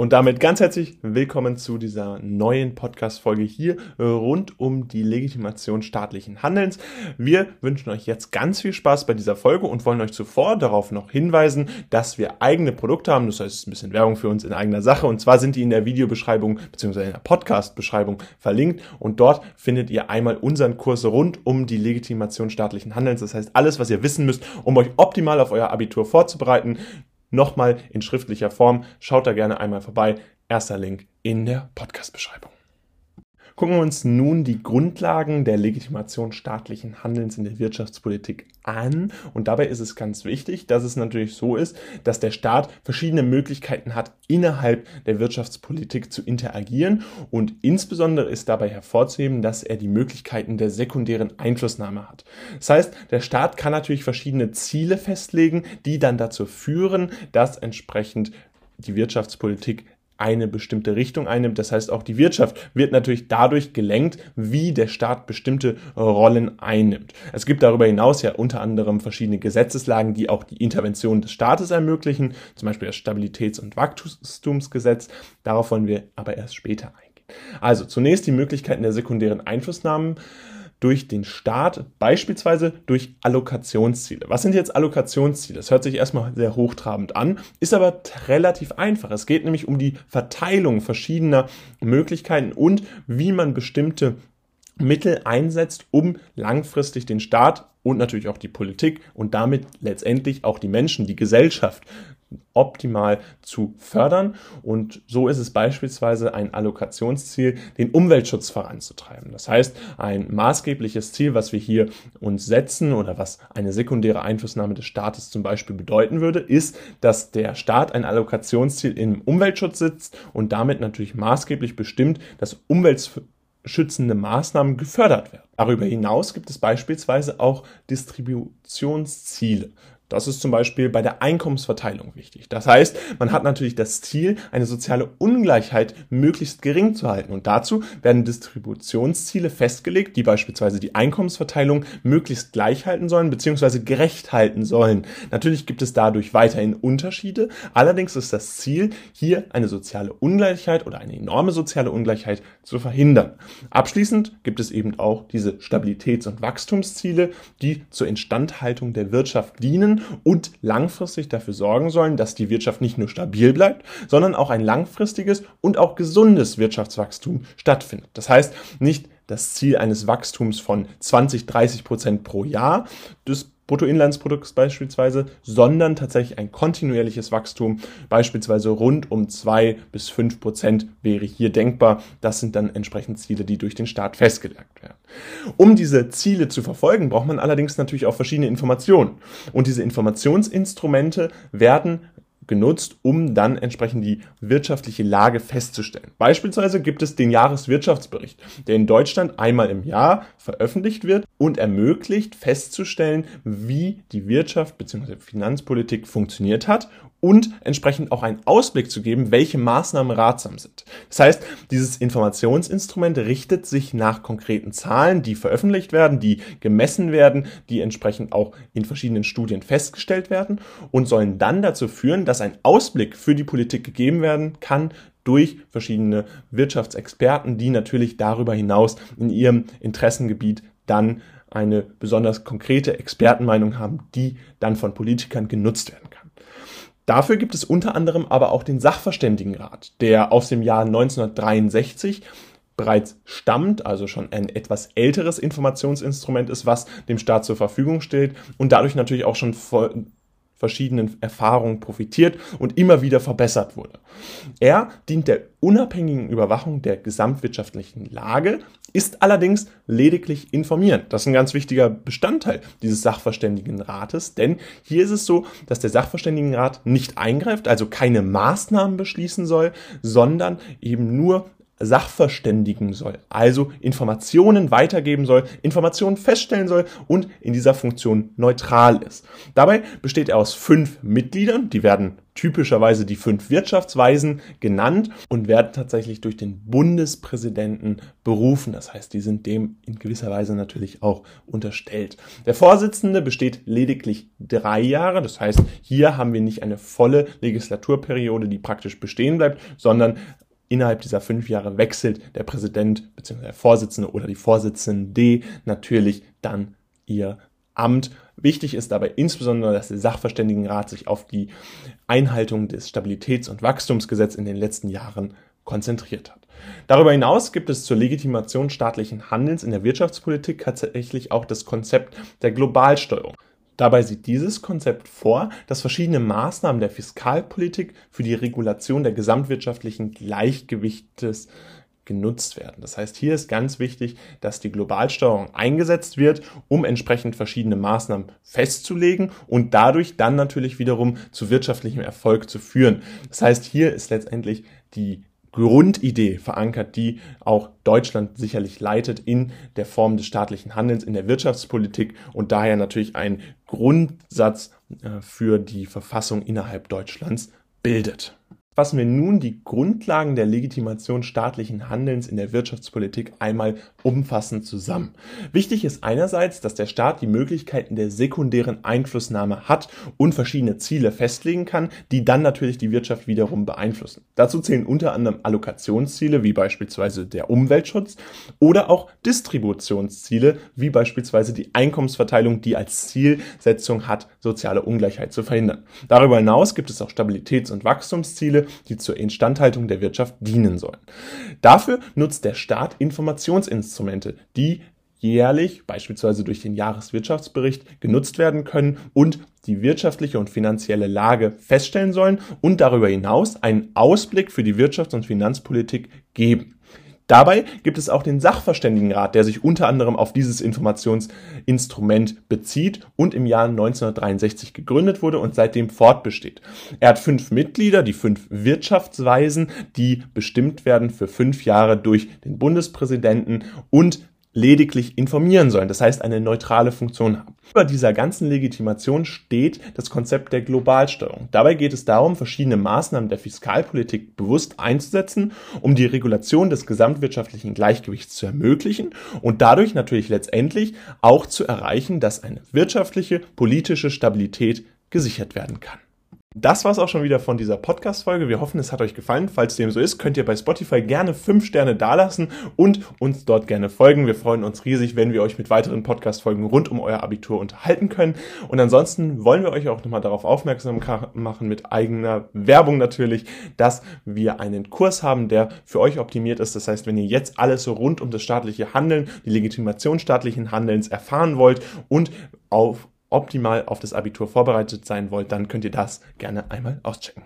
Und damit ganz herzlich willkommen zu dieser neuen Podcast-Folge hier rund um die Legitimation staatlichen Handelns. Wir wünschen euch jetzt ganz viel Spaß bei dieser Folge und wollen euch zuvor darauf noch hinweisen, dass wir eigene Produkte haben. Das heißt, ein bisschen Werbung für uns in eigener Sache. Und zwar sind die in der Videobeschreibung bzw. in der Podcast-Beschreibung verlinkt. Und dort findet ihr einmal unseren Kurs rund um die Legitimation staatlichen Handelns. Das heißt, alles, was ihr wissen müsst, um euch optimal auf euer Abitur vorzubereiten nochmal in schriftlicher Form. Schaut da gerne einmal vorbei. Erster Link in der Podcast-Beschreibung. Gucken wir uns nun die Grundlagen der Legitimation staatlichen Handelns in der Wirtschaftspolitik an. Und dabei ist es ganz wichtig, dass es natürlich so ist, dass der Staat verschiedene Möglichkeiten hat, innerhalb der Wirtschaftspolitik zu interagieren. Und insbesondere ist dabei hervorzuheben, dass er die Möglichkeiten der sekundären Einflussnahme hat. Das heißt, der Staat kann natürlich verschiedene Ziele festlegen, die dann dazu führen, dass entsprechend die Wirtschaftspolitik eine bestimmte Richtung einnimmt. Das heißt, auch die Wirtschaft wird natürlich dadurch gelenkt, wie der Staat bestimmte Rollen einnimmt. Es gibt darüber hinaus ja unter anderem verschiedene Gesetzeslagen, die auch die Intervention des Staates ermöglichen, zum Beispiel das Stabilitäts- und Wachstumsgesetz. Darauf wollen wir aber erst später eingehen. Also zunächst die Möglichkeiten der sekundären Einflussnahmen durch den Staat, beispielsweise durch Allokationsziele. Was sind jetzt Allokationsziele? Das hört sich erstmal sehr hochtrabend an, ist aber relativ einfach. Es geht nämlich um die Verteilung verschiedener Möglichkeiten und wie man bestimmte Mittel einsetzt, um langfristig den Staat und natürlich auch die Politik und damit letztendlich auch die Menschen, die Gesellschaft optimal zu fördern. Und so ist es beispielsweise ein Allokationsziel, den Umweltschutz voranzutreiben. Das heißt, ein maßgebliches Ziel, was wir hier uns setzen oder was eine sekundäre Einflussnahme des Staates zum Beispiel bedeuten würde, ist, dass der Staat ein Allokationsziel im Umweltschutz sitzt und damit natürlich maßgeblich bestimmt, dass umweltschützende Maßnahmen gefördert werden. Darüber hinaus gibt es beispielsweise auch Distributionsziele. Das ist zum Beispiel bei der Einkommensverteilung wichtig. Das heißt, man hat natürlich das Ziel, eine soziale Ungleichheit möglichst gering zu halten. Und dazu werden Distributionsziele festgelegt, die beispielsweise die Einkommensverteilung möglichst gleich halten sollen bzw. gerecht halten sollen. Natürlich gibt es dadurch weiterhin Unterschiede. Allerdings ist das Ziel, hier eine soziale Ungleichheit oder eine enorme soziale Ungleichheit zu verhindern. Abschließend gibt es eben auch diese Stabilitäts- und Wachstumsziele, die zur Instandhaltung der Wirtschaft dienen und langfristig dafür sorgen sollen, dass die Wirtschaft nicht nur stabil bleibt, sondern auch ein langfristiges und auch gesundes Wirtschaftswachstum stattfindet. Das heißt, nicht das Ziel eines Wachstums von 20, 30 Prozent pro Jahr des Bruttoinlandsprodukts beispielsweise, sondern tatsächlich ein kontinuierliches Wachstum, beispielsweise rund um zwei bis fünf Prozent wäre hier denkbar. Das sind dann entsprechend Ziele, die durch den Staat festgelegt werden. Um diese Ziele zu verfolgen, braucht man allerdings natürlich auch verschiedene Informationen. Und diese Informationsinstrumente werden genutzt, um dann entsprechend die wirtschaftliche Lage festzustellen. Beispielsweise gibt es den Jahreswirtschaftsbericht, der in Deutschland einmal im Jahr veröffentlicht wird und ermöglicht festzustellen, wie die Wirtschaft bzw. Finanzpolitik funktioniert hat und entsprechend auch einen Ausblick zu geben, welche Maßnahmen ratsam sind. Das heißt, dieses Informationsinstrument richtet sich nach konkreten Zahlen, die veröffentlicht werden, die gemessen werden, die entsprechend auch in verschiedenen Studien festgestellt werden und sollen dann dazu führen, dass ein Ausblick für die Politik gegeben werden kann durch verschiedene Wirtschaftsexperten, die natürlich darüber hinaus in ihrem Interessengebiet dann eine besonders konkrete Expertenmeinung haben, die dann von Politikern genutzt werden. Dafür gibt es unter anderem aber auch den Sachverständigenrat, der aus dem Jahr 1963 bereits stammt, also schon ein etwas älteres Informationsinstrument ist, was dem Staat zur Verfügung steht und dadurch natürlich auch schon verschiedenen Erfahrungen profitiert und immer wieder verbessert wurde. Er dient der unabhängigen Überwachung der gesamtwirtschaftlichen Lage, ist allerdings lediglich informierend. Das ist ein ganz wichtiger Bestandteil dieses Sachverständigenrates, denn hier ist es so, dass der Sachverständigenrat nicht eingreift, also keine Maßnahmen beschließen soll, sondern eben nur sachverständigen soll, also Informationen weitergeben soll, Informationen feststellen soll und in dieser Funktion neutral ist. Dabei besteht er aus fünf Mitgliedern, die werden typischerweise die fünf Wirtschaftsweisen genannt und werden tatsächlich durch den Bundespräsidenten berufen. Das heißt, die sind dem in gewisser Weise natürlich auch unterstellt. Der Vorsitzende besteht lediglich drei Jahre. Das heißt, hier haben wir nicht eine volle Legislaturperiode, die praktisch bestehen bleibt, sondern innerhalb dieser fünf Jahre wechselt der Präsident bzw. der Vorsitzende oder die Vorsitzende natürlich dann ihr Amt. Wichtig ist dabei insbesondere, dass der Sachverständigenrat sich auf die Einhaltung des Stabilitäts- und Wachstumsgesetzes in den letzten Jahren konzentriert hat. Darüber hinaus gibt es zur Legitimation staatlichen Handelns in der Wirtschaftspolitik tatsächlich auch das Konzept der Globalsteuerung. Dabei sieht dieses Konzept vor, dass verschiedene Maßnahmen der Fiskalpolitik für die Regulation der gesamtwirtschaftlichen Gleichgewichtes genutzt werden. Das heißt, hier ist ganz wichtig, dass die Globalsteuerung eingesetzt wird, um entsprechend verschiedene Maßnahmen festzulegen und dadurch dann natürlich wiederum zu wirtschaftlichem Erfolg zu führen. Das heißt, hier ist letztendlich die Grundidee verankert, die auch Deutschland sicherlich leitet in der Form des staatlichen Handelns in der Wirtschaftspolitik und daher natürlich ein Grundsatz äh, für die Verfassung innerhalb Deutschlands bildet fassen wir nun die Grundlagen der Legitimation staatlichen Handelns in der Wirtschaftspolitik einmal umfassend zusammen. Wichtig ist einerseits, dass der Staat die Möglichkeiten der sekundären Einflussnahme hat und verschiedene Ziele festlegen kann, die dann natürlich die Wirtschaft wiederum beeinflussen. Dazu zählen unter anderem Allokationsziele wie beispielsweise der Umweltschutz oder auch Distributionsziele wie beispielsweise die Einkommensverteilung, die als Zielsetzung hat, soziale Ungleichheit zu verhindern. Darüber hinaus gibt es auch Stabilitäts- und Wachstumsziele, die zur Instandhaltung der Wirtschaft dienen sollen. Dafür nutzt der Staat Informationsinstrumente, die jährlich, beispielsweise durch den Jahreswirtschaftsbericht, genutzt werden können und die wirtschaftliche und finanzielle Lage feststellen sollen und darüber hinaus einen Ausblick für die Wirtschafts- und Finanzpolitik geben. Dabei gibt es auch den Sachverständigenrat, der sich unter anderem auf dieses Informationsinstrument bezieht und im Jahr 1963 gegründet wurde und seitdem fortbesteht. Er hat fünf Mitglieder, die fünf Wirtschaftsweisen, die bestimmt werden für fünf Jahre durch den Bundespräsidenten und lediglich informieren sollen, das heißt eine neutrale Funktion haben. Über dieser ganzen Legitimation steht das Konzept der Globalsteuerung. Dabei geht es darum, verschiedene Maßnahmen der Fiskalpolitik bewusst einzusetzen, um die Regulation des gesamtwirtschaftlichen Gleichgewichts zu ermöglichen und dadurch natürlich letztendlich auch zu erreichen, dass eine wirtschaftliche, politische Stabilität gesichert werden kann. Das war's auch schon wieder von dieser Podcast-Folge. Wir hoffen, es hat euch gefallen. Falls dem so ist, könnt ihr bei Spotify gerne fünf Sterne dalassen und uns dort gerne folgen. Wir freuen uns riesig, wenn wir euch mit weiteren Podcast-Folgen rund um euer Abitur unterhalten können. Und ansonsten wollen wir euch auch nochmal darauf aufmerksam machen, mit eigener Werbung natürlich, dass wir einen Kurs haben, der für euch optimiert ist. Das heißt, wenn ihr jetzt alles so rund um das staatliche Handeln, die Legitimation staatlichen Handelns erfahren wollt und auf optimal auf das Abitur vorbereitet sein wollt, dann könnt ihr das gerne einmal auschecken.